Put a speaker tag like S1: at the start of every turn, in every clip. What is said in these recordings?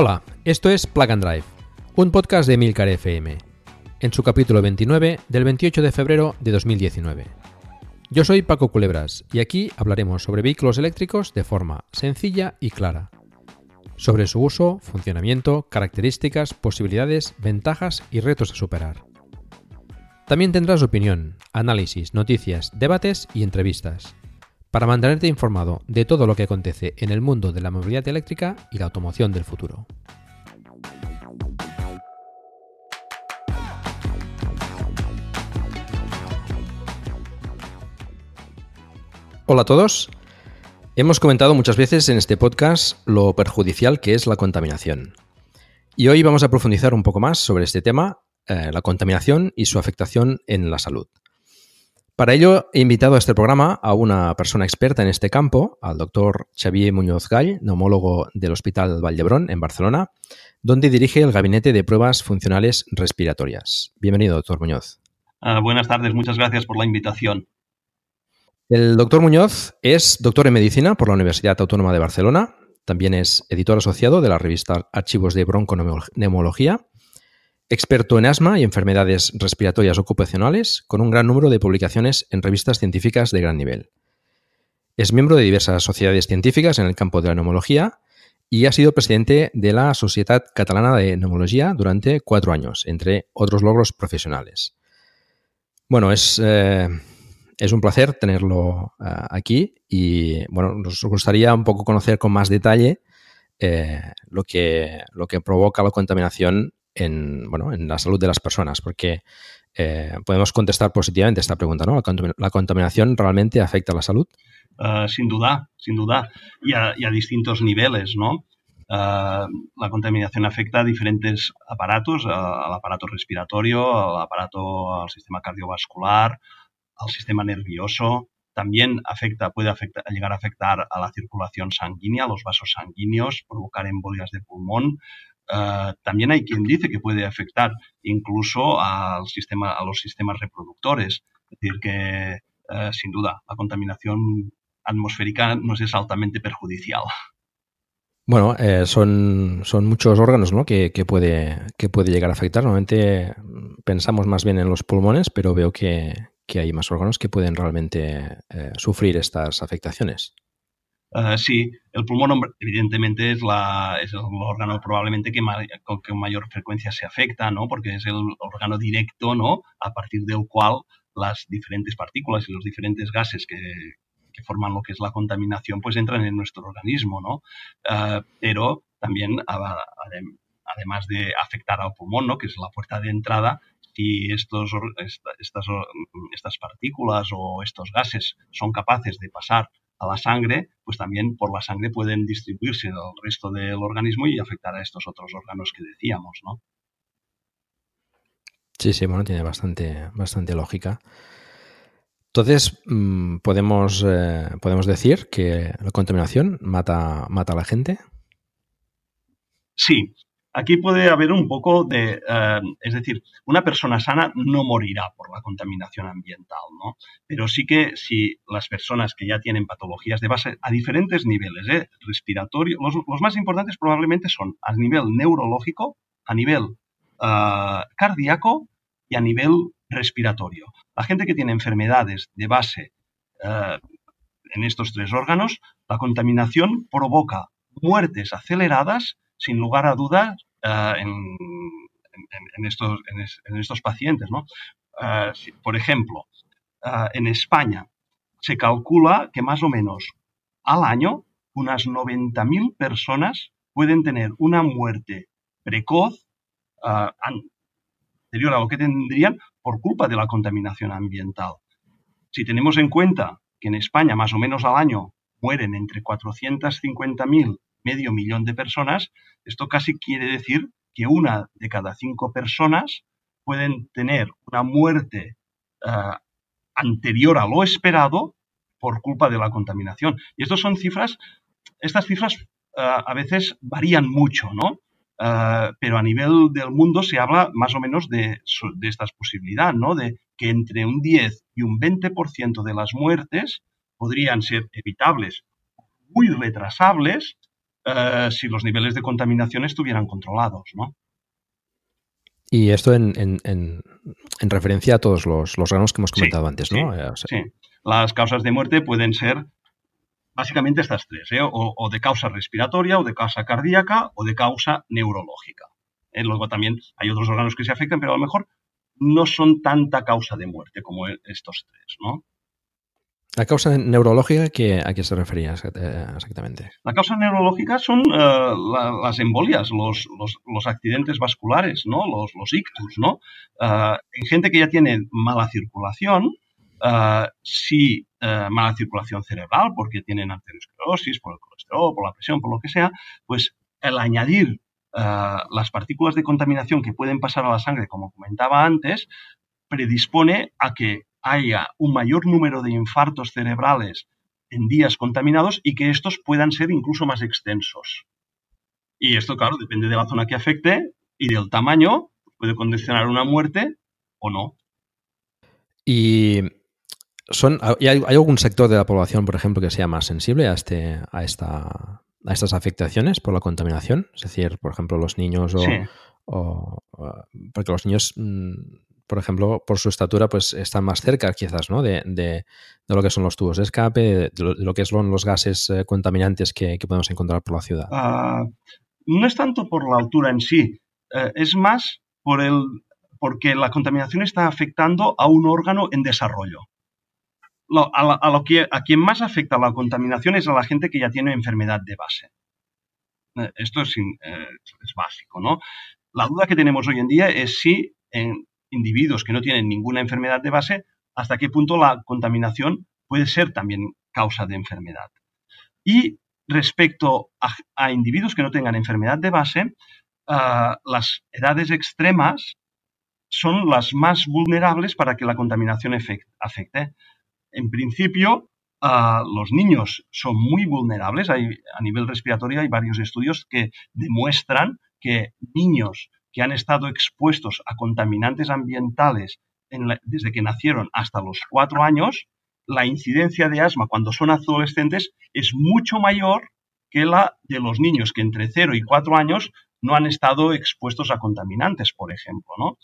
S1: Hola, esto es Plug and Drive, un podcast de Milcar FM, en su capítulo 29 del 28 de febrero de 2019. Yo soy Paco Culebras y aquí hablaremos sobre vehículos eléctricos de forma sencilla y clara. Sobre su uso, funcionamiento, características, posibilidades, ventajas y retos a superar. También tendrás opinión, análisis, noticias, debates y entrevistas para mantenerte informado de todo lo que acontece en el mundo de la movilidad eléctrica y la automoción del futuro. Hola a todos. Hemos comentado muchas veces en este podcast lo perjudicial que es la contaminación. Y hoy vamos a profundizar un poco más sobre este tema, eh, la contaminación y su afectación en la salud. Para ello he invitado a este programa a una persona experta en este campo, al doctor Xavier Muñoz Gall, neumólogo del Hospital Vallebrón en Barcelona, donde dirige el Gabinete de Pruebas Funcionales Respiratorias. Bienvenido, doctor Muñoz.
S2: Ah, buenas tardes, muchas gracias por la invitación.
S1: El doctor Muñoz es doctor en medicina por la Universidad Autónoma de Barcelona, también es editor asociado de la revista Archivos de Bronconeumología Experto en asma y enfermedades respiratorias ocupacionales, con un gran número de publicaciones en revistas científicas de gran nivel. Es miembro de diversas sociedades científicas en el campo de la neumología y ha sido presidente de la Sociedad Catalana de Neumología durante cuatro años, entre otros logros profesionales. Bueno, es, eh, es un placer tenerlo eh, aquí y bueno, nos gustaría un poco conocer con más detalle eh, lo, que, lo que provoca la contaminación en, bueno, en la salud de las personas, porque eh, podemos contestar positivamente esta pregunta, ¿no? ¿La contaminación realmente afecta a la salud?
S2: Uh, sin duda, sin duda, y a, distintos niveles, ¿no? Uh, la contaminación afecta a diferentes aparatos, al aparato respiratorio, al aparato, al sistema cardiovascular, al sistema nervioso. También afecta, puede afectar, llegar a afectar a la circulación sanguínea, a los vasos sanguíneos, provocar embolias de pulmón, Uh, también hay quien dice que puede afectar incluso al sistema, a los sistemas reproductores. Es decir, que uh, sin duda la contaminación atmosférica nos es altamente perjudicial.
S1: Bueno, eh, son, son muchos órganos ¿no? que, que, puede, que puede llegar a afectar. Normalmente pensamos más bien en los pulmones, pero veo que, que hay más órganos que pueden realmente eh, sufrir estas afectaciones.
S2: Uh, sí, el pulmón evidentemente es, la, el órgano probablemente que con, mayor frecuencia se afecta, ¿no? Porque es el órgano directo, ¿no? A partir del cual las diferentes partículas y los diferentes gases que, forman lo que es la contaminación, pues entran en nuestro organismo, ¿no? Uh, pero también, además de afectar al pulmón, ¿no? Que es la puerta de entrada, si estos, estas, estas partículas o estos gases son capaces de pasar a la sangre, pues también por la sangre pueden distribuirse al resto del organismo y afectar a estos otros órganos que decíamos, ¿no?
S1: Sí, sí, bueno, tiene bastante, bastante lógica. Entonces, mm, ¿podemos, eh, ¿podemos decir que la contaminación mata, mata a la gente?
S2: Sí, Aquí puede haber un poco de, eh, es decir, una persona sana no morirá por la contaminación ambiental, ¿no? Pero sí que si las personas que ya tienen patologías de base a diferentes niveles, ¿eh? respiratorio, los, más importantes probablemente son a nivel neurológico, a nivel eh, cardíaco y a nivel respiratorio. La gente que tiene enfermedades de base en estos tres órganos, la contaminación provoca muertes aceleradas sin lugar a dudas, uh, en, estos, en, estos, pacientes. si, por ejemplo, uh, en España, se calcula que más o menos al año unas 90.000 personas pueden tener una muerte precoz anterior a lo que tendrían por culpa de la contaminación ambiental. Si tenemos en cuenta que en España más o menos al año mueren entre 450.000 medio millón de personas, esto casi quiere decir que una de cada cinco personas pueden tener una muerte uh, anterior a lo esperado por culpa de la contaminación. Y estas son cifras, estas cifras uh, a veces varían mucho, ¿no? Uh, pero a nivel del mundo se habla más o menos de, de estas posibilidades, ¿no? De que entre un 10 y un 20% de las muertes podrían ser evitables, muy retrasables, uh, si los niveles de contaminación estuvieran controlados, ¿no?
S1: Y esto en, en, en, en, referencia a todos los, los órganos que hemos comentado
S2: sí,
S1: antes, ¿no?
S2: Sí, o sea, sí, Las causas de muerte pueden ser básicamente estas tres, ¿eh? o, o, de causa respiratoria, o de causa cardíaca, o de causa neurológica. ¿eh? Luego también hay otros órganos que se afectan, pero a lo mejor no son tanta causa de muerte como estos tres, ¿no?
S1: ¿La causa neurológica a qué se refería exactamente?
S2: La causa neurológica son la, las embolias, los, accidentes vasculares, ¿no? los, ictus. ¿no? Uh, en gente que ya tiene mala circulación, si mala circulación cerebral, porque tienen arteriosclerosis, por el colesterol, por la presión, por lo que sea, pues el añadir las partículas de contaminación que pueden pasar a la sangre, como comentaba antes, predispone a que haya un mayor número de infartos cerebrales en días contaminados y que estos puedan ser incluso más extensos. Y esto, claro, depende de la zona que afecte y del tamaño, puede condicionar una muerte o no.
S1: Y son, ¿hay, ¿hay, algún sector de la población, por ejemplo, que sea más sensible a, este, a, esta, a estas afectaciones por la contaminación? Es decir, por ejemplo, los niños o,
S2: sí.
S1: o, o porque los niños mmm, por ejemplo, por su estatura, pues están más cerca quizás, ¿no? De, de, de lo que son los tubos de escape, de lo, lo que son los gases eh, contaminantes que, que, podemos encontrar por la ciudad.
S2: Uh, no es tanto por la altura en sí, uh, es más por el, porque la contaminación está afectando a un órgano en desarrollo. Lo, a, a, lo que, a quien más afecta la contaminación es a la gente que ya tiene enfermedad de base. Uh, esto es, es básico, ¿no? La duda que tenemos hoy en día es si individuos que no tienen ninguna enfermedad de base, hasta qué punto la contaminación puede ser también causa de enfermedad. Y respecto a, individuos que no tengan enfermedad de base, uh, las edades extremas son las más vulnerables para que la contaminación afecte. En principio, uh, los niños son muy vulnerables. Hay, a nivel respiratorio hay varios estudios que demuestran que niños que han estado expuestos a contaminantes ambientales desde que nacieron hasta los cuatro años, la incidencia de asma cuando son adolescentes es mucho mayor que la de los niños que entre 0 y 4 años no han estado expuestos a contaminantes, por ejemplo. ¿no?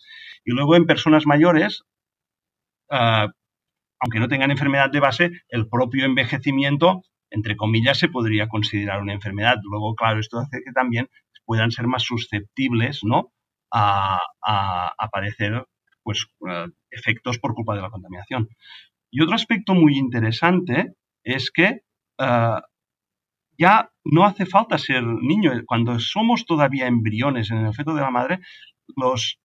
S2: Y luego en personas mayores, uh, aunque no tengan enfermedad de base, el propio envejecimiento, entre comillas, se podría considerar una enfermedad. Luego, claro, esto hace que también puedan ser más susceptibles ¿no? A, a, a padecer pues, uh, efectos por culpa de la contaminación. Y otro aspecto muy interesante es que uh, ya no hace falta ser niño. Cuando somos todavía embriones en el feto de la madre, los,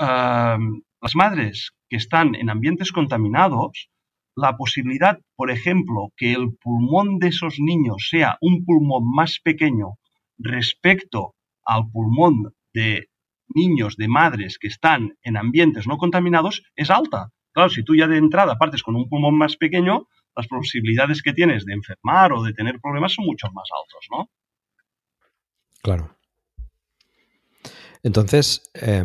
S2: uh, las madres que están en ambientes contaminados, la posibilidad, por ejemplo, que el pulmón de esos niños sea un pulmón más pequeño respecto al pulmón de niños de madres que están en ambientes no contaminados es alta. Claro, si tú ya de entrada partes con un pulmón más pequeño, las posibilidades que tienes de enfermar o de tener problemas son mucho más altos, ¿no?
S1: Claro. Entonces, eh,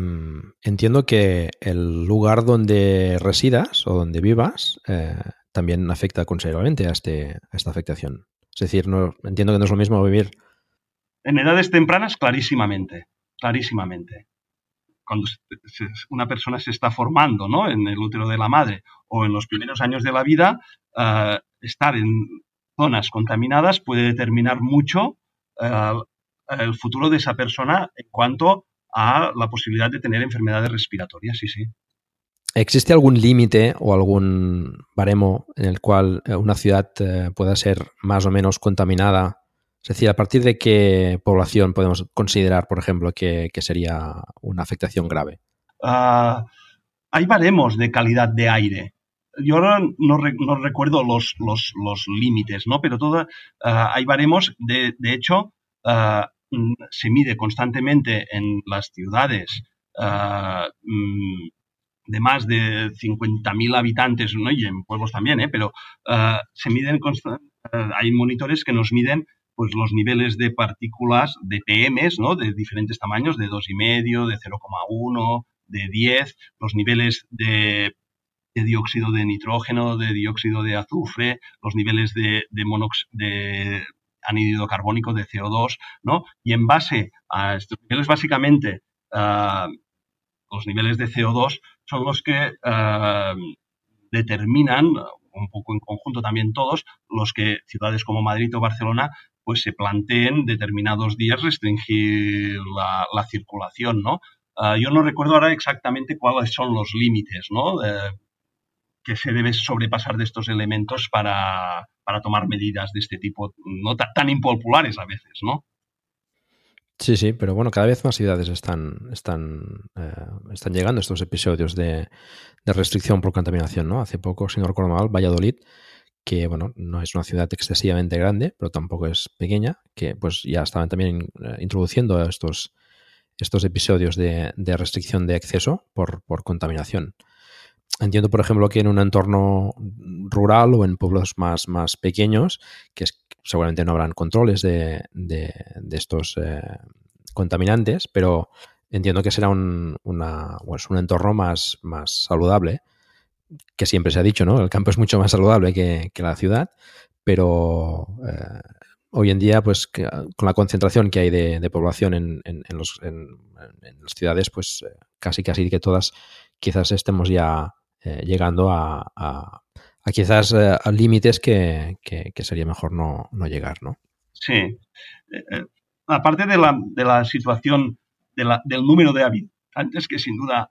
S1: entiendo que el lugar donde residas o donde vivas eh, también afecta considerablemente a, este, a esta afectación. Es decir, no, entiendo que no es lo mismo vivir.
S2: En edades tempranas, clarísimamente, clarísimamente. Cuando una persona se está formando ¿no? en el útero de la madre o en los primeros años de la vida, uh, estar en zonas contaminadas puede determinar mucho uh, el futuro de esa persona en cuanto a la posibilidad de tener enfermedades respiratorias, sí, sí.
S1: ¿Existe algún límite o algún baremo en el cual eh, una ciudad eh, pueda ser más o menos contaminada? Es decir, ¿a partir de qué población podemos considerar, por ejemplo, que, sería una afectación grave?
S2: Ah, hay baremos de calidad de aire. Yo ahora no, recuerdo los, los, límites, ¿no? Pero todo, ah, hay baremos, de, de hecho, ah, mm, se mide constantemente en las ciudades mm, de más de 50.000 habitantes, ¿no? y en pueblos también, ¿eh? pero uh, se miden, uh, hay monitores que nos miden pues, los niveles de partículas de PMs, ¿no? de diferentes tamaños, de 2,5, de 0,1, de 10, los niveles de, dióxido de nitrógeno, de dióxido de azufre, los niveles de, de, de anhídrido carbónico, de CO2, ¿no? Y en base a estos niveles, básicamente, uh, los niveles de CO2 son los que eh, determinan, un poco en conjunto también todos, los que ciudades como Madrid o Barcelona pues se planteen determinados días restringir la, circulación, ¿no? Eh, yo no recuerdo ahora exactamente cuáles son los límites, ¿no? que se debe sobrepasar de estos elementos para, para tomar medidas de este tipo, no tan impopulares a veces, ¿no?
S1: Sí, sí, pero bueno, cada vez más ciudades están, están, eh, están llegando estos episodios de, restricción por contaminación, ¿no? Hace poco, recuerdo mal, Valladolid, que bueno, no es una ciudad excesivamente grande, pero tampoco es pequeña, que pues ya estaban también eh, introduciendo estos, estos episodios de, restricción de acceso por, contaminación. Entiendo, por ejemplo, que en un entorno rural o en pueblos más, más pequeños, que es seguramente no habrán controles de, de, estos eh, contaminantes, pero entiendo que será un, una, pues un entorno más, más saludable, que siempre se ha dicho, ¿no? El campo es mucho más saludable que, la ciudad, pero eh, hoy en día, pues con la concentración que hay de, población en, en, los, en, las ciudades, pues eh, casi casi que todas quizás estemos ya llegando a a quizás eh, a límites que, sería mejor no, llegar, ¿no?
S2: Sí. Eh, eh, aparte de la, de la situación del número de habitantes, que sin duda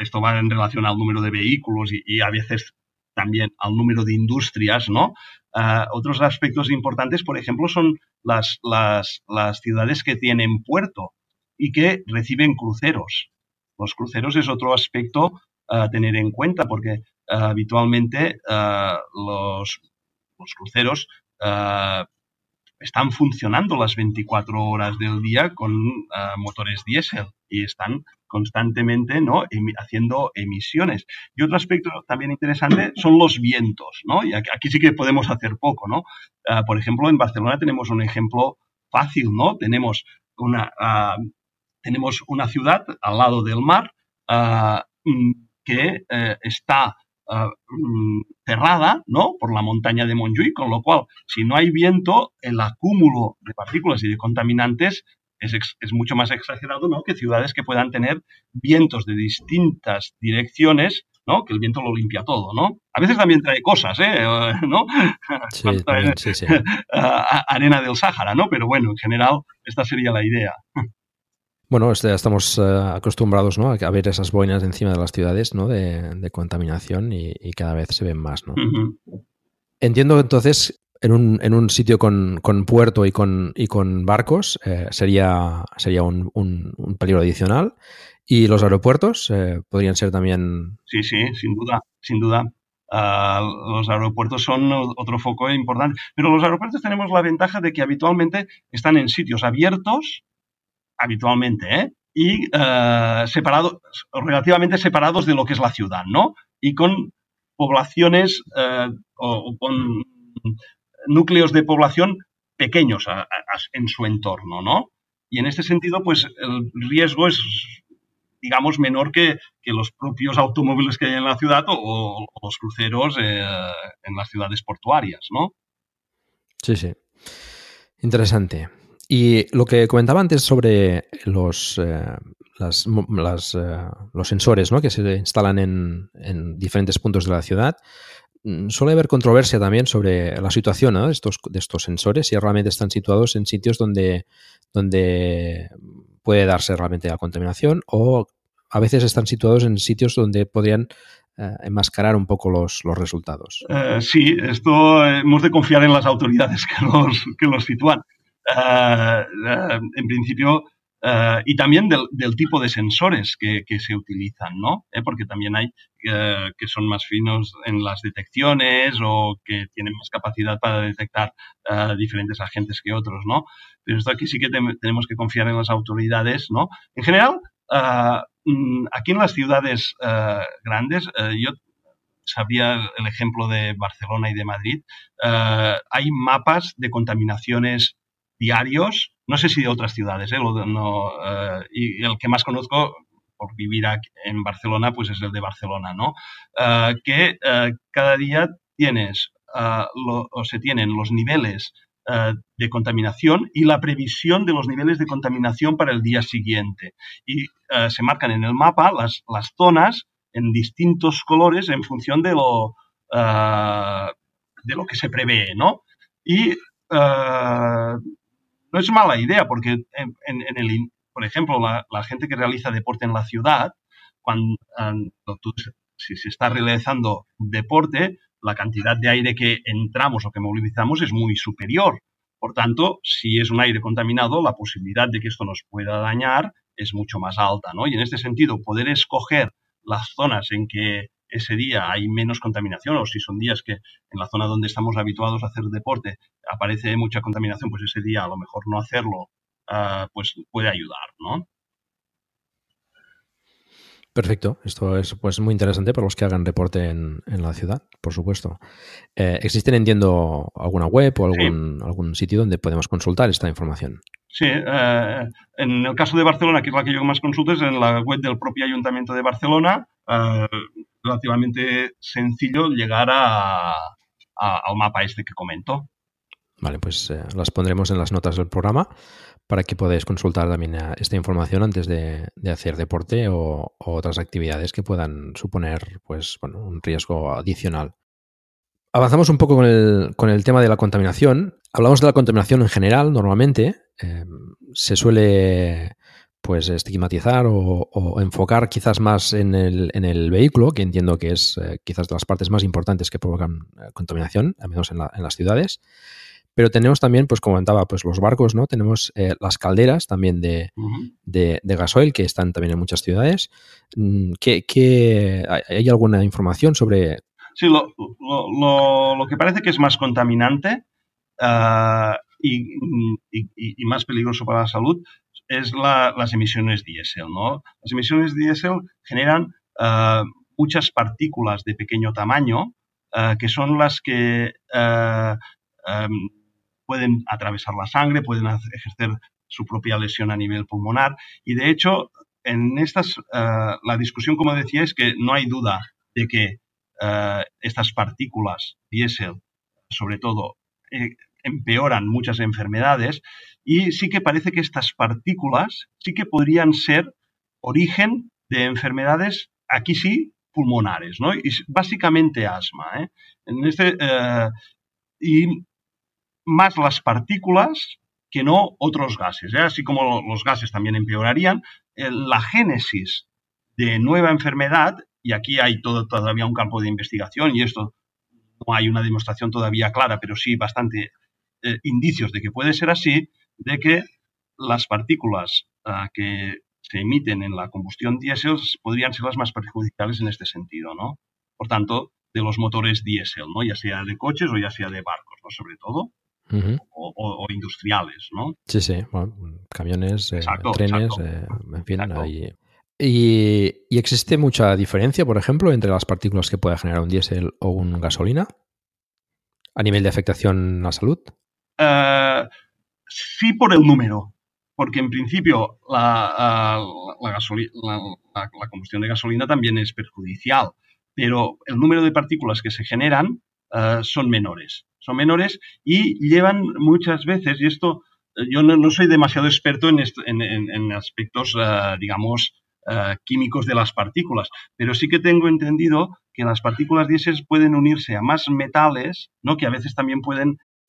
S2: esto va en relación al número de vehículos y, a veces también al número de industrias, ¿no? otros aspectos importantes, por ejemplo, son las, las, las ciudades que tienen puerto y que reciben cruceros. Los cruceros es otro aspecto a tener en cuenta porque eh, habitualmente eh, los, cruceros eh, están funcionando las 24 horas del día con motores diésel y están constantemente ¿no? haciendo emisiones. Y otro aspecto también interesante son los vientos, ¿no? Y aquí, sí que podemos hacer poco, ¿no? por ejemplo, en Barcelona tenemos un ejemplo fácil, ¿no? Tenemos una, tenemos una ciudad al lado del mar mm, que está Ah, mm, cerrada ¿no? por la montaña de Montjuïc, con lo cual, si no hay viento, el acúmulo de partículas y de contaminantes es, es, mucho más exagerado ¿no? que ciudades que puedan tener vientos de distintas direcciones, ¿no? que el viento lo limpia todo. ¿no? A veces también trae cosas, ¿eh? ¿no?
S1: Sí, sí,
S2: Arena del Sáhara, ¿no? pero bueno, en general esta sería la idea.
S1: Bueno, este, estamos eh, acostumbrados ¿no? a ver esas boinas encima de las ciudades ¿no? de, contaminación y, cada vez se ven más. ¿no? Entiendo entonces, en un, en un sitio con, puerto y con, y con barcos eh, sería, sería un, peligro adicional. ¿Y los aeropuertos eh, podrían ser también...?
S2: Sí, sí, sin duda, sin duda. Ah, los aeropuertos son otro foco importante. Pero los aeropuertos tenemos la ventaja de que habitualmente están en sitios abiertos habitualmente, ¿eh? y eh, separados, relativamente separados de lo que es la ciudad, ¿no? Y con poblaciones eh, o, con núcleos de población pequeños en su entorno, ¿no? Y en este sentido, pues el riesgo es, digamos, menor que, los propios automóviles que hay en la ciudad o, los cruceros en las ciudades portuarias, ¿no?
S1: Sí, sí. Interesante. Y lo que comentaba antes sobre los, eh, eh, los sensores que se instalan en, diferentes puntos de la ciudad, suele haber controversia también sobre la situación de, estos, sensores, si realmente están situados en sitios donde, donde puede darse realmente la contaminación o a veces están situados en sitios donde podrían enmascarar un poco los, resultados.
S2: sí, esto hemos de confiar en las autoridades que los sitúan. en principio, eh, y también del, tipo de sensores que, se utilizan, ¿no? Eh, porque también hay eh, que son más finos en las detecciones o que tienen más capacidad para detectar diferentes agentes que otros, ¿no? Pero esto aquí sí que tenemos que confiar en las autoridades, ¿no? En general, mm, aquí en las ciudades grandes, yo sabía el ejemplo de Barcelona y de Madrid, hay mapas de contaminaciones diarios, no sé si de otras ciudades, ¿eh? eh, y el que más conozco por vivir aquí en Barcelona, pues es el de Barcelona, ¿no? Eh, que cada día tienes o se tienen los niveles de contaminación y la previsión de los niveles de contaminación para el día siguiente. Y se marcan en el mapa las, las, zonas en distintos colores en función de lo, de lo que se prevé, ¿no? Y no es mala idea, porque en, el, por ejemplo, la, gente que realiza deporte en la ciudad, cuando, si se está realizando deporte, la cantidad de aire que entramos o que movilizamos es muy superior. Por tanto, si es un aire contaminado, la posibilidad de que esto nos pueda dañar es mucho más alta, ¿no? Y en este sentido, poder escoger las zonas en que ese día hay menos contaminación o si son días que en la zona donde estamos habituados a hacer deporte aparece mucha contaminación, pues ese día a lo mejor no hacerlo ah, pues puede ayudar, ¿no?
S1: Perfecto, esto es pues muy interesante para los que hagan deporte en, la ciudad, por supuesto. Eh, ¿Existen, entiendo, alguna web o algún, algún sitio donde podemos consultar esta información?
S2: Sí, eh, en el caso de Barcelona, que es la que yo más consulto, es en la web del propio Ayuntamiento de Barcelona, eh, relativamente sencillo llegar a, al mapa este que comento.
S1: Vale, pues eh, las pondremos en las notas del programa para que podáis consultar también eh, esta información antes de, hacer deporte o, otras actividades que puedan suponer pues, bueno, un riesgo adicional. Avanzamos un poco con el, con el, tema de la contaminación. Hablamos de la contaminación en general, normalmente. se suele pues estigmatizar o, enfocar quizás más en el, en el, vehículo, que entiendo que es eh, quizás de las partes más importantes que provocan eh, contaminación, al menos en, las ciudades. Pero tenemos también, pues como comentaba, pues los barcos, ¿no? Tenemos eh, las calderas también de, de, gasoil que están también en muchas ciudades. Mm, ¿Qué, hay alguna información sobre...?
S2: Sí, lo, lo, que parece que es más contaminante ah, y, y, más peligroso para la salud es las emisiones diésel. ¿no? Las emisiones diésel generan eh, muchas partículas de pequeño tamaño eh, que son las que eh, em, pueden atravesar la sangre, pueden ejercer su propia lesión a nivel pulmonar y de hecho en estas la discusión como decía es que no hay duda de que estas partículas diésel sobre todo empeoran muchas enfermedades y sí que parece que estas partículas sí que podrían ser origen de enfermedades, aquí sí, pulmonares, ¿no? Y básicamente asma, ¿eh? En este, eh, y más las partículas que no otros gases. ¿eh? Así como los gases también empeorarían, la génesis de nueva enfermedad, y aquí hay todo, todavía un campo de investigación y esto no hay una demostración todavía clara, pero sí bastante eh, indicios de que puede ser así, de que las partículas ah, que se emiten en la combustión diésel podrían ser las más perjudiciales en este sentido, ¿no? Por tanto, de los motores diésel, ¿no? Ya sea de coches o ya sea de barcos, ¿no? Sobre todo. o, industriales, ¿no?
S1: Sí, sí, camiones, eh, trenes, eh, en fin, ¿Y, ¿Y, existe mucha diferencia, por ejemplo, entre las partículas que pueda generar un diésel o un gasolina? ¿A nivel de afectación a la salud?
S2: Eh, sí por el número, porque en principio la, la, combustión de gasolina también es perjudicial, pero el número de partículas que se generan eh, son menores. Son menores y llevan muchas veces, y esto eh, yo no, soy demasiado experto en, en, aspectos, digamos, químicos de las partículas, pero sí que tengo entendido que las partículas diésel pueden unirse a más metales, ¿no? que a veces también pueden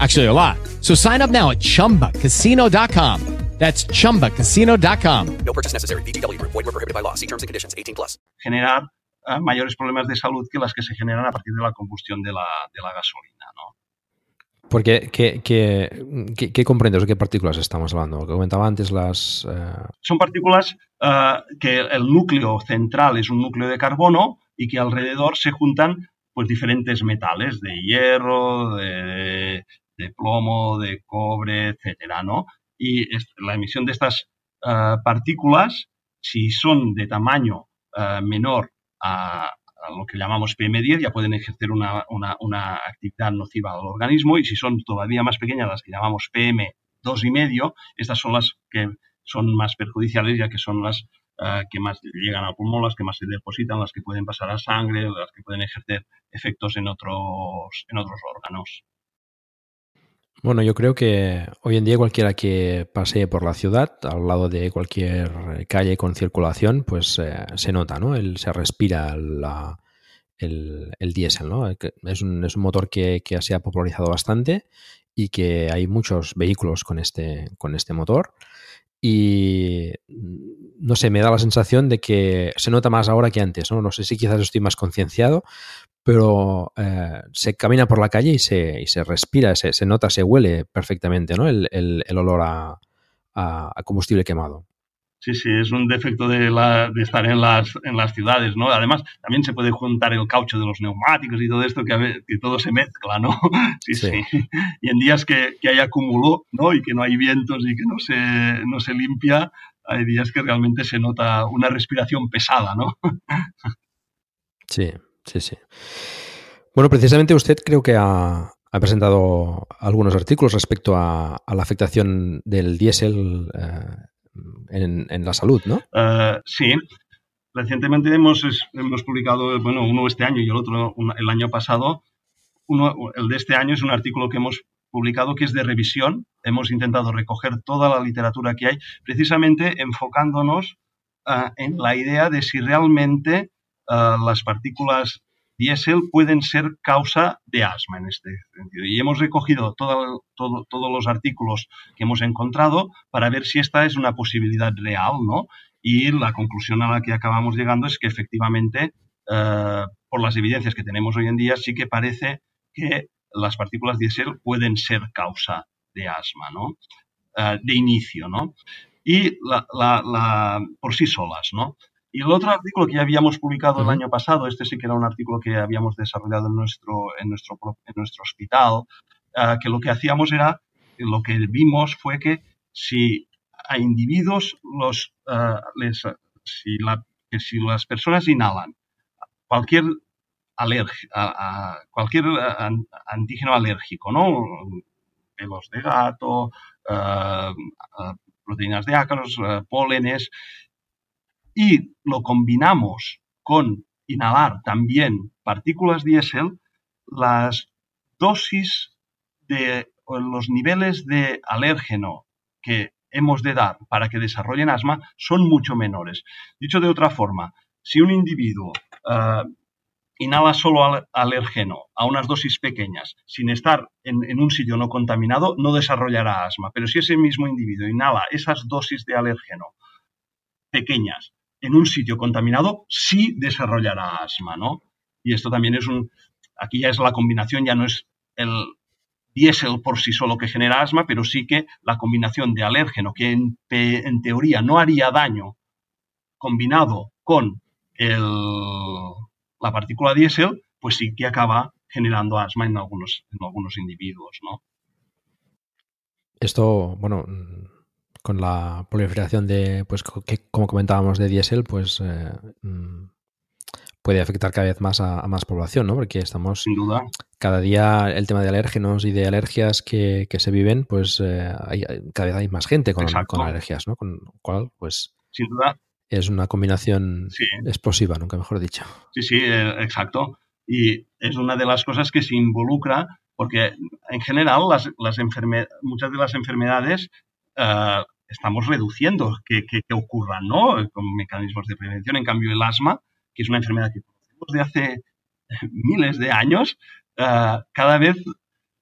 S3: Actually, a lot. So sign up now at chumbacasino.com. That's chumbacasino.com.
S4: No purchase necessary. VGW Group. Void were prohibited by law. See terms and conditions. 18 plus.
S2: generar eh, mayores problemas de salud que las que se generan a partir de la combustión de la, de la gasolina, ¿no?
S1: Porque, ¿qué, qué, qué, qué comprendes o qué partículas estamos hablando? Lo que comentaba antes, las... eh,
S2: Son partículas eh, que el núcleo central es un núcleo de carbono y que alrededor se juntan pues diferentes metales de hierro, de, de plomo, de cobre, etcétera, ¿no? Y la emisión de estas eh, partículas, si son de tamaño eh, menor a, lo que llamamos PM10, ya pueden ejercer una, una- actividad nociva al organismo y si son todavía más pequeñas, las que llamamos PM2,5, y medio, estas son las que son más perjudiciales ya que son las eh, que más llegan al pulmón, las que más se depositan, las que pueden pasar a sangre, las que pueden ejercer efectos en otros, en otros órganos.
S1: Bueno, yo creo que hoy en día cualquiera que pasee por la ciudad, al lado de cualquier calle con circulación, pues eh, se nota, ¿no? El, se respira el, el diésel, ¿no? Que Es un, motor que, se ha popularizado bastante y que hay muchos vehículos con este, con este motor. Y mm, no sé, me da la sensación de que se nota más ahora que antes, ¿no? No sé si quizás estoy más concienciado, pero eh, se camina por la calle y se, y se respira, se, se nota, se huele perfectamente, ¿no? El, el- olor a combustible quemado.
S2: Sí, sí, es un defecto de, la- de estar en las, en las ciudades, ¿no? Además, también se puede juntar el caucho de los neumáticos y todo esto, que, a que todo se mezcla, ¿no? Sí, sí.
S1: Sí.
S2: Y en días que, que hay acumulo, ¿no? Y que no hay vientos y que no se, no se limpia, hay días que realmente se nota una respiración pesada, ¿no?
S1: Sí, sí, sí. Bueno, precisamente usted creo que ha, ha presentado algunos artículos respecto a, a la afectación del diésel eh, en, la salud, ¿no?
S2: Eh, sí, recientemente hemos, hemos publicado, bueno, uno este año y el otro el año pasado. Uno, el de este año es un artículo que hemos publicado que es de revisión. Hemos intentado recoger toda la literatura que hay, precisamente enfocándonos eh, en la idea de si realmente eh, las partículas diésel pueden ser causa de asma en este sentido. Y hemos recogido todo- todo- todos los artículos que hemos encontrado para ver si esta es una posibilidad real, ¿no? Y la conclusión a la que acabamos llegando es que efectivamente, eh, por las evidencias que tenemos hoy en día, sí que parece que las partículas diésel pueden ser causa de asma, ¿no? Eh, de inicio, ¿no? Y por sí solas, ¿no? Y el otro artículo que ya habíamos publicado el año pasado, este sí que era un artículo que habíamos desarrollado en nuestro, en nuestro, en nuestro hospital, eh, que lo que hacíamos era, lo que vimos fue que si a individuos los, eh, les, si, la- que si las personas inhalan cualquier alerg- a- a- cualquier an- antígeno alérgico, ¿no? Pelos de gato, eh, proteínas de ácaros, pólenes, y lo combinamos con inhalar también partículas diésel, las dosis de los niveles de alérgeno que hemos de dar para que desarrollen asma son mucho menores. Dicho de otra forma, si un individuo eh, inhala solo al- a unas dosis pequeñas, sin estar en, en un sitio no contaminado, no desarrollará asma. Pero si ese mismo individuo inhala esas dosis de alérgeno pequeñas en un sitio contaminado, sí desarrollará asma, ¿no? Y esto también es un... Aquí ya es la combinación, ya no es el diésel por sí solo que genera asma, pero sí que la combinación de alérgeno, que en, en teoría no haría daño, combinado con el, la partícula diésel, pues sí que acaba generando asma en algunos, en algunos individuos, ¿no?
S1: Esto, bueno, con la proliferación de, pues, que, como comentábamos, de diésel, pues eh, mm, puede afectar cada vez más a, más población, ¿no? Porque estamos...
S2: Sin duda.
S1: Cada día el tema de alérgenos y de alergias que, se viven, pues eh, hay, cada vez hay más gente con, con, alergias, ¿no? Con lo cual, pues...
S2: Sin duda.
S1: Es una combinación explosiva, nunca mejor dicho.
S2: Sí, sí, eh, exacto. Y es una de las cosas que se involucra, porque en general las, las muchas de las enfermedades uh, estamos reduciendo que, que, que, ocurran, ¿no? Con mecanismos de prevención. En cambio, el asma que es una enfermedad que conocemos de hace miles de años, eh, cada vez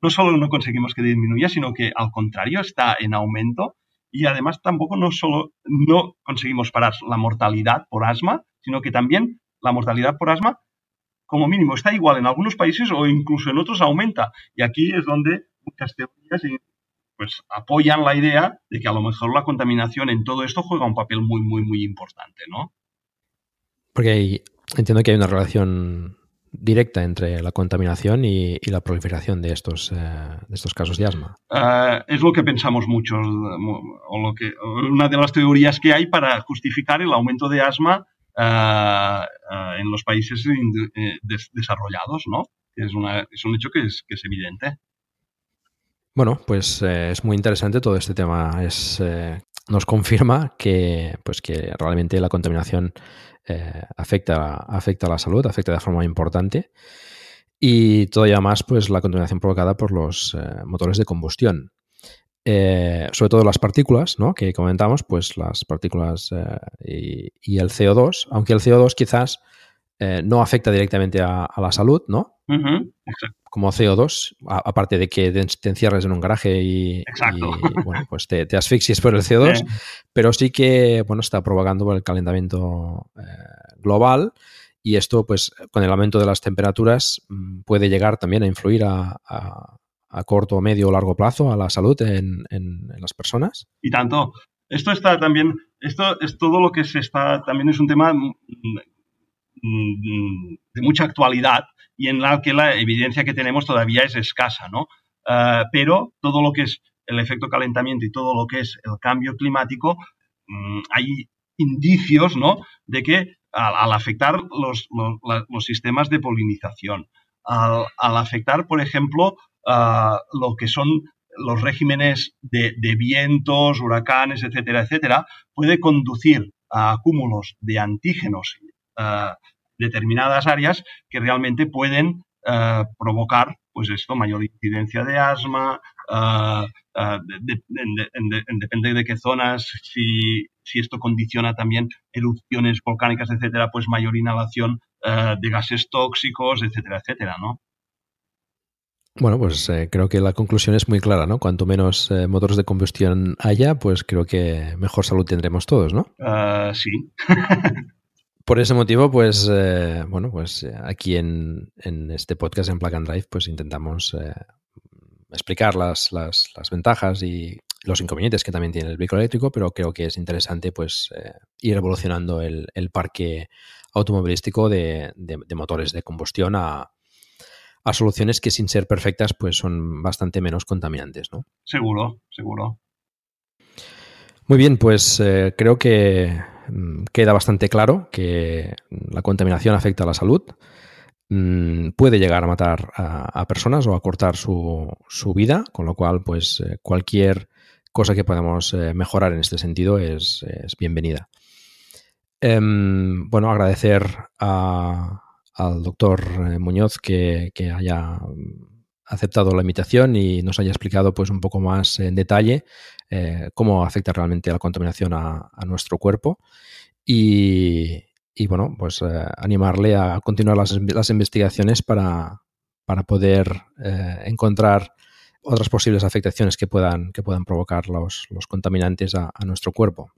S2: no solo no conseguimos que disminuya, sino que al contrario está en aumento y además tampoco no solo no conseguimos parar la mortalidad por asma, sino que también la mortalidad por asma como mínimo está igual en algunos países o incluso en otros aumenta. Y aquí es donde muchas teorías pues apoyan la idea de que a lo mejor la contaminación en todo esto juega un papel muy, muy, muy importante, ¿no?
S1: Porque entiendo que hay una relación directa entre la contaminación y, la proliferación de estos, eh, de estos casos de asma.
S2: Eh, es lo que pensamos muchos, o lo que, una de las teorías que hay para justificar el aumento de asma eh, en los países desarrollados, ¿no? Es, una, es un hecho que es, que es evidente.
S1: Bueno, pues es muy interesante todo este tema. Es, nos confirma que, pues que realmente la contaminación eh, afecta, afecta a la salud, afecta de forma importante. Y todavía más, pues la contaminación provocada por los eh, motores de combustión. Eh, sobre todo las partículas, ¿no? Que comentamos, pues las partículas y, el CO2, aunque el CO2 quizás no afecta directamente a, la salud, ¿no? Como CO2, aparte de que te encierres en un garaje y, bueno, pues te, te, asfixies por el CO2, pero sí que bueno, está provocando el calentamiento eh, global y esto, pues, con el aumento de las temperaturas, mm, puede llegar también a influir a, corto, medio o largo plazo a la salud en, en, las personas.
S2: Y tanto. Esto está también, esto es todo lo que se está, también es un tema mm, mm, de mucha actualidad y en la que la evidencia que tenemos todavía es escasa, ¿no? Eh, pero todo lo que es el efecto calentamiento y todo lo que es el cambio climático, mm, hay indicios, ¿no? De que al, afectar los, los, sistemas de polinización, al, afectar, por ejemplo, eh, lo que son los regímenes de, vientos, huracanes, etcétera, etcétera, puede conducir a acúmulos de antígenos uh, determinadas áreas que realmente pueden eh, provocar, pues esto, mayor incidencia de asma, uh, depende de qué zonas, si, esto condiciona también erupciones volcánicas, etcétera, pues mayor inhalación de gases tóxicos, etcétera, etcétera, ¿no?
S1: Bueno, pues creo que la conclusión es muy clara, ¿no? Cuanto menos motores de combustión haya, pues creo que mejor salud tendremos todos, ¿no?
S2: sí.
S1: Por ese motivo, pues, eh, bueno, pues eh, aquí en, este podcast en Plug and Drive, pues intentamos eh, explicar las, las, ventajas y los inconvenientes que también tiene el vehículo eléctrico, pero creo que es interesante, pues, ir evolucionando el, parque automovilístico de, motores de combustión a, a soluciones que sin ser perfectas, pues son bastante menos contaminantes, ¿no?
S2: Seguro, seguro.
S1: Muy bien, pues creo que queda bastante claro que la contaminación afecta a la salud, mm, puede llegar a matar a, personas o a cortar su, vida, con lo cual, pues eh, cualquier cosa que podamos eh, mejorar en este sentido es, bienvenida. Em, bueno, agradecer al doctor eh, Muñoz que, haya aceptado la invitación y nos haya explicado pues un poco más en detalle cómo afecta realmente la contaminación a nuestro cuerpo y, bueno, pues eh, animarle a continuar las, las investigaciones para, para poder eh, encontrar otras posibles afectaciones que puedan, que puedan provocar los, los contaminantes a, nuestro cuerpo.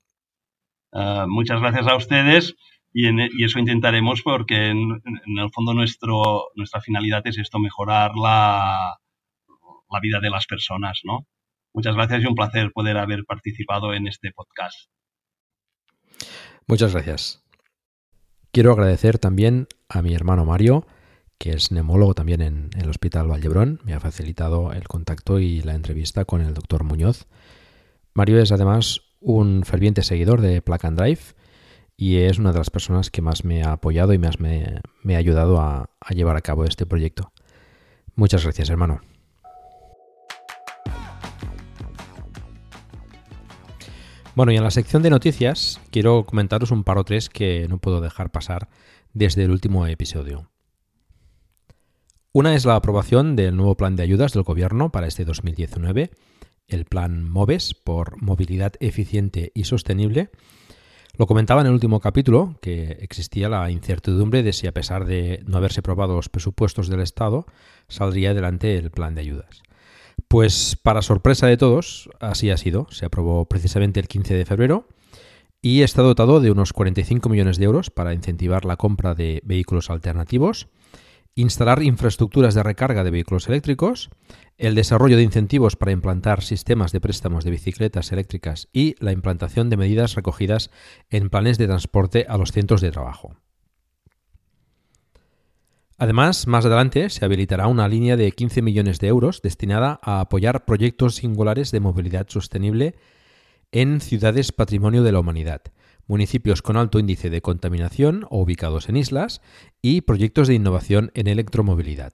S2: Ah, muchas gracias a ustedes y, y eso intentaremos porque en, el fondo nuestro, nuestra finalidad es esto, mejorar la, la vida de las personas, ¿no? Muchas gracias y un placer poder haber participado en este podcast.
S1: Muchas gracias. Quiero agradecer también a mi hermano Mario, que es neumólogo también en, el Hospital Vallebrón, me ha facilitado el contacto y la entrevista con el doctor Muñoz. Mario es además un ferviente seguidor de and Drive y es una de las personas que más me ha apoyado y más me, ha ayudado a, a llevar a cabo este proyecto. Muchas gracias, hermano. Bueno, y en la sección de noticias quiero comentaros un par o tres que no puedo dejar pasar desde el último episodio. Una es la aprobación del nuevo plan de ayudas del Gobierno para este 2019, el plan MOVES por Movilidad Eficiente y Sostenible. Lo comentaba en el último capítulo que existía la incertidumbre de si a pesar de no haberse aprobado los presupuestos del Estado, saldría adelante el plan de ayudas. Pues para sorpresa de todos, así ha sido. Se aprobó precisamente el 15 de febrero y está dotado de unos 45 millones de euros para incentivar la compra de vehículos alternativos, instalar infraestructuras de recarga de vehículos eléctricos, el desarrollo de incentivos para implantar sistemas de préstamos de bicicletas eléctricas y la implantación de medidas recogidas en planes de transporte a los centros de trabajo. Además, más adelante se habilitará una línea de 15 millones de euros destinada a apoyar proyectos singulares de movilidad sostenible en ciudades patrimonio de la humanidad, municipios con alto índice de contaminación o ubicados en islas y proyectos de innovación en electromovilidad.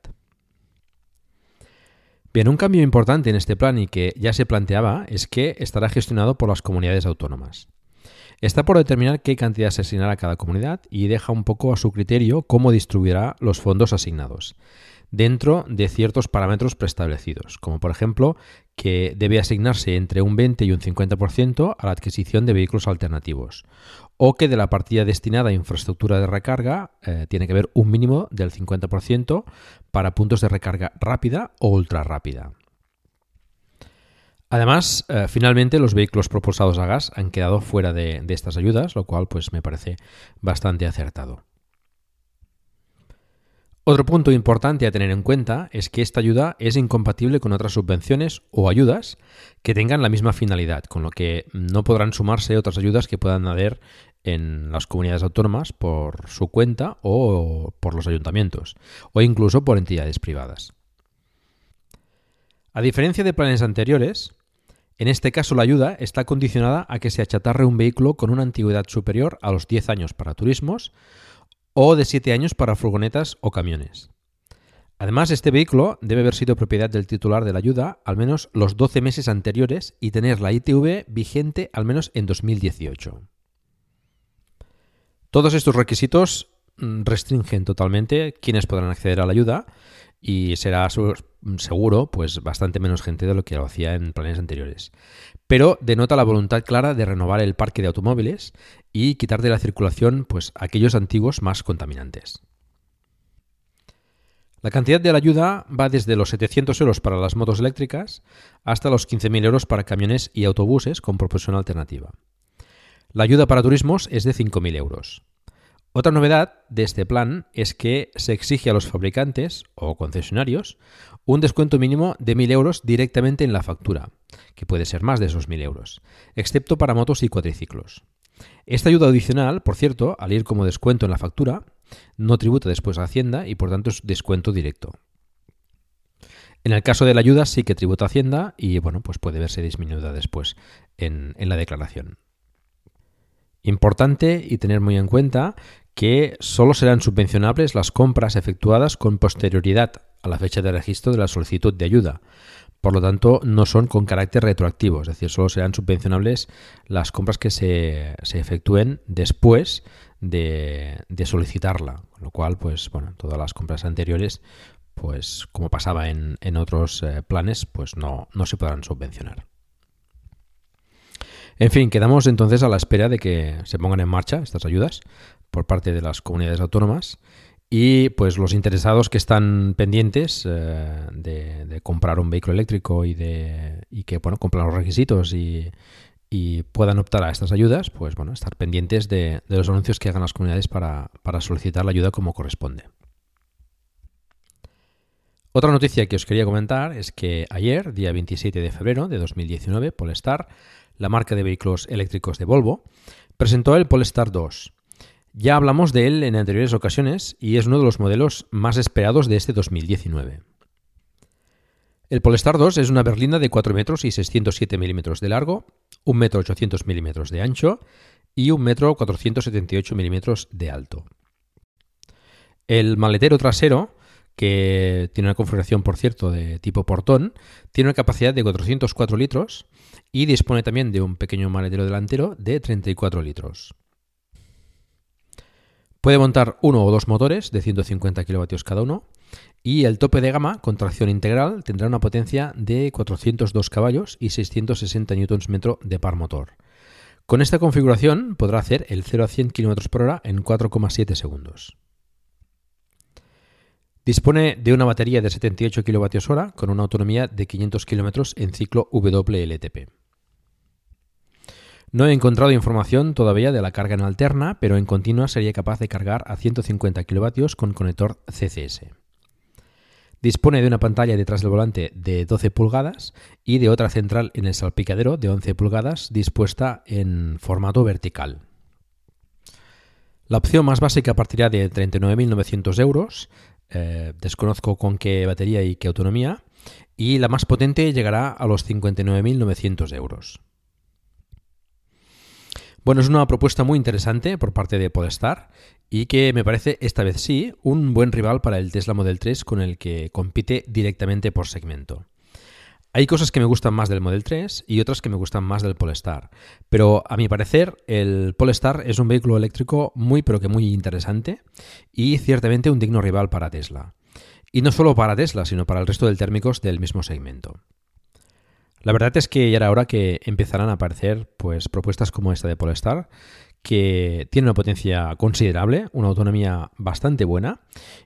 S1: Bien, un cambio importante en este plan y que ya se planteaba es que estará gestionado por las comunidades autónomas. Está por determinar qué cantidad se asignará a cada comunidad y deja un poco a su criterio cómo distribuirá los fondos asignados, dentro de ciertos parámetros preestablecidos, como por ejemplo que debe asignarse entre un 20 y un 50% a la adquisición de vehículos alternativos, o que de la partida destinada a infraestructura de recarga eh, tiene que haber un mínimo del 50% para puntos de recarga rápida o ultra rápida. Además, eh, finalmente los vehículos propulsados a gas han quedado fuera de, estas ayudas, lo cual pues me parece bastante acertado. Otro punto importante a tener en cuenta es que esta ayuda es incompatible con otras subvenciones o ayudas que tengan la misma finalidad, con lo que no podrán sumarse otras ayudas que puedan haber en las comunidades autónomas por su cuenta o por los ayuntamientos, o incluso por entidades privadas. A diferencia de planes anteriores, en este caso, la ayuda está condicionada a que se achatarre un vehículo con una antigüedad superior a los 10 años para turismos o de 7 años para furgonetas o camiones. Además, este vehículo debe haber sido propiedad del titular de la ayuda al menos los 12 meses anteriores y tener la ITV vigente al menos en 2018. Todos estos requisitos mm, restringen totalmente quienes podrán acceder a la ayuda y será seguro pues bastante menos gente de lo que lo hacía en planes anteriores. Pero denota la voluntad clara de renovar el parque de automóviles y quitar de la circulación pues aquellos antiguos más contaminantes. La cantidad de la ayuda va desde los 700 euros para las motos eléctricas hasta los 15.000 euros para camiones y autobuses con propulsión alternativa. La ayuda para turismos es de 5.000 euros. Otra novedad de este plan es que se exige a los fabricantes o concesionarios un descuento mínimo de 1.000 euros directamente en la factura, que puede ser más de esos 1.000 euros, excepto para motos y cuatriciclos. Esta ayuda adicional, por cierto, al ir como descuento en la factura, no tributa después a Hacienda y por tanto es descuento directo. En el caso de la ayuda sí que tributa Hacienda y bueno, pues puede verse disminuida después en, en la declaración. Importante y tener muy en cuenta que solo serán subvencionables las compras efectuadas con posterioridad a la fecha de registro de la solicitud de ayuda. Por lo tanto, no son con carácter retroactivo, es decir, solo serán subvencionables las compras que se, efectúen después de, solicitarla. Con lo cual, pues bueno, todas las compras anteriores, pues como pasaba en, otros eh, planes, pues no, no se podrán subvencionar. En fin, quedamos entonces a la espera de que se pongan en marcha estas ayudas por parte de las comunidades autónomas y pues los interesados que están pendientes eh, de, comprar un vehículo eléctrico y de que bueno cumplan los requisitos y, puedan optar a estas ayudas, pues bueno, estar pendientes de, los anuncios que hagan las comunidades para solicitar la ayuda como corresponde. Otra noticia que os quería comentar es que ayer, día 27 de febrero de 2019, Polestar, la marca de vehículos eléctricos de Volvo, presentó el Polestar 2, Ya hablamos de él en anteriores ocasiones y es uno de los modelos más esperados de este 2019. El Polestar 2 es una berlina de 4 metros y 607 milímetros de largo, 1 metro 800 milímetros de ancho y 1 metro 478 milímetros de alto. El maletero trasero, que tiene una configuración, por cierto, de tipo portón, tiene una capacidad de 404 litros y dispone también de un pequeño maletero delantero de 34 litros. Puede montar uno o dos motores de 150 kilovatios cada uno y el tope de gama con tracción integral tendrá una potencia de 402 caballos y 660 Nm de par motor. Con esta configuración podrá hacer el 0 a 100 km por hora en 4,7 segundos. Dispone de una batería de 78 kWh con una autonomía de 500 km en ciclo WLTP. No he encontrado información todavía de la carga en alterna, pero en continua sería capaz de cargar a 150 kW con conector CCS. Dispone de una pantalla detrás del volante de 12 pulgadas y de otra central en el salpicadero de 11 pulgadas dispuesta en formato vertical. La opción más básica partirá de 39.900 euros, eh, desconozco con qué batería y qué autonomía, y la más potente llegará a los 59.900 euros. Bueno, es una propuesta muy interesante por parte de Polestar y que me parece esta vez sí un buen rival para el Tesla Model 3 con el que compite directamente por segmento. Hay cosas que me gustan más del Model 3 y otras que me gustan más del Polestar, pero a mi parecer el Polestar es un vehículo eléctrico muy pero que muy interesante y ciertamente un digno rival para Tesla. Y no solo para Tesla, sino para el resto de térmicos del mismo segmento. La verdad es que ya era hora que empezaran a aparecer pues, propuestas como esta de Polestar, que tiene una potencia considerable, una autonomía bastante buena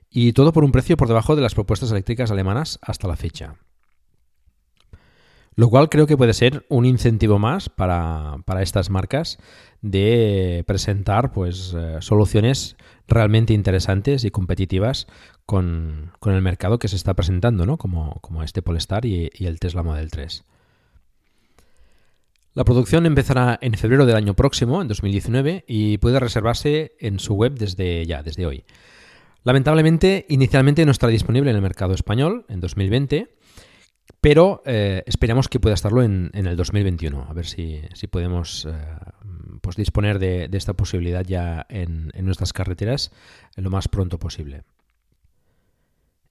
S1: y todo por un precio por debajo de las propuestas eléctricas alemanas hasta la fecha. Lo cual creo que puede ser un incentivo más para, estas marcas de presentar pues, eh, soluciones realmente interesantes y competitivas con, el mercado que se está presentando, ¿no? como, como este Polestar y, y el Tesla Model 3. La producción empezará en febrero del año próximo, en 2019, y puede reservarse en su web desde ya, desde hoy. Lamentablemente, inicialmente no estará disponible en el mercado español en 2020, pero eh, esperamos que pueda estarlo en, el 2021, a ver si, podemos eh, pues disponer de, esta posibilidad ya en, en nuestras carreteras lo más pronto posible.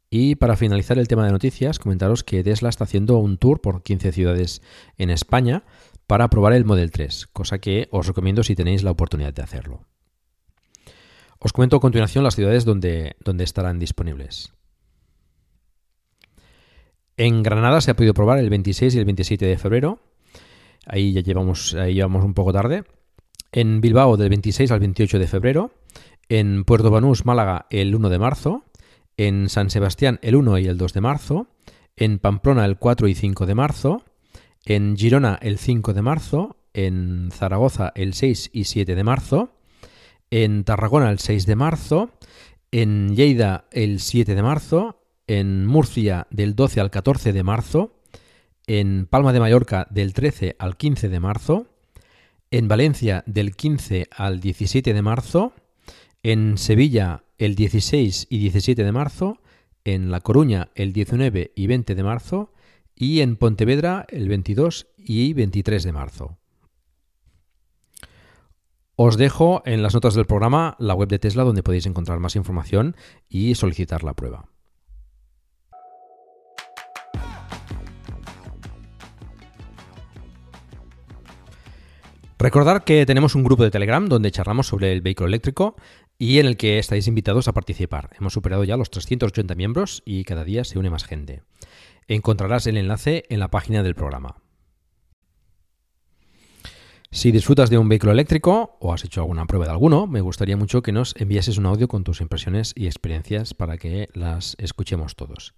S1: Y para finalizar el tema de noticias, comentaros que Tesla está haciendo un tour por 15 ciudades en España para probar el Model 3, cosa que os recomiendo si tenéis la oportunidad de hacerlo. Os cuento a continuación las ciudades donde, donde estarán disponibles. En Granada se ha podido probar el 26 y el 27 de febrero. Ahí ya llevamos, ahí llevamos un poco tarde. En Bilbao del 26 al 28 de febrero. En Puerto Banús, Málaga, el 1 de marzo. En San Sebastián, el 1 y el 2 de marzo. En Pamplona, el 4 y 5 de marzo en Girona el 5 de marzo, en Zaragoza el 6 y 7 de marzo, en Tarragona el 6 de marzo, en Lleida el 7 de marzo, en Murcia del 12 al 14 de marzo, en Palma de Mallorca del 13 al 15 de marzo, en Valencia del 15 al 17 de marzo, en Sevilla el 16 y 17 de marzo, en La Coruña el 19 y 20 de marzo, y en Pontevedra el 22 y 23 de marzo. Os dejo en las notas del programa la web de Tesla donde podéis encontrar más información y solicitar la prueba. Recordar que tenemos un grupo de Telegram donde charlamos sobre el vehículo eléctrico y en el que estáis invitados a participar. Hemos superado ya los 380 miembros y cada día se une más gente. Encontrarás el enlace en la página del programa. Si disfrutas de un vehículo eléctrico o has hecho alguna prueba de alguno, me gustaría mucho que nos enviases un audio con tus impresiones y experiencias para que las escuchemos todos.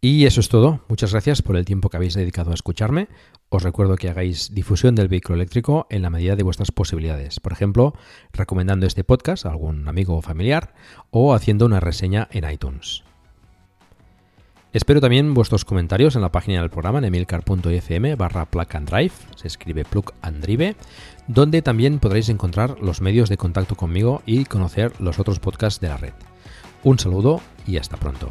S1: Y eso es todo. Muchas gracias por el tiempo que habéis dedicado a escucharme. Os recuerdo que hagáis difusión del vehículo eléctrico en la medida de vuestras posibilidades. Por ejemplo, recomendando este podcast a algún amigo o familiar o haciendo una reseña en iTunes. Espero también vuestros comentarios en la página del programa en emilcar.fm barra plug and drive, se escribe plug and drive, donde también podréis encontrar los medios de contacto conmigo y conocer los otros podcasts de la red. Un saludo y hasta pronto.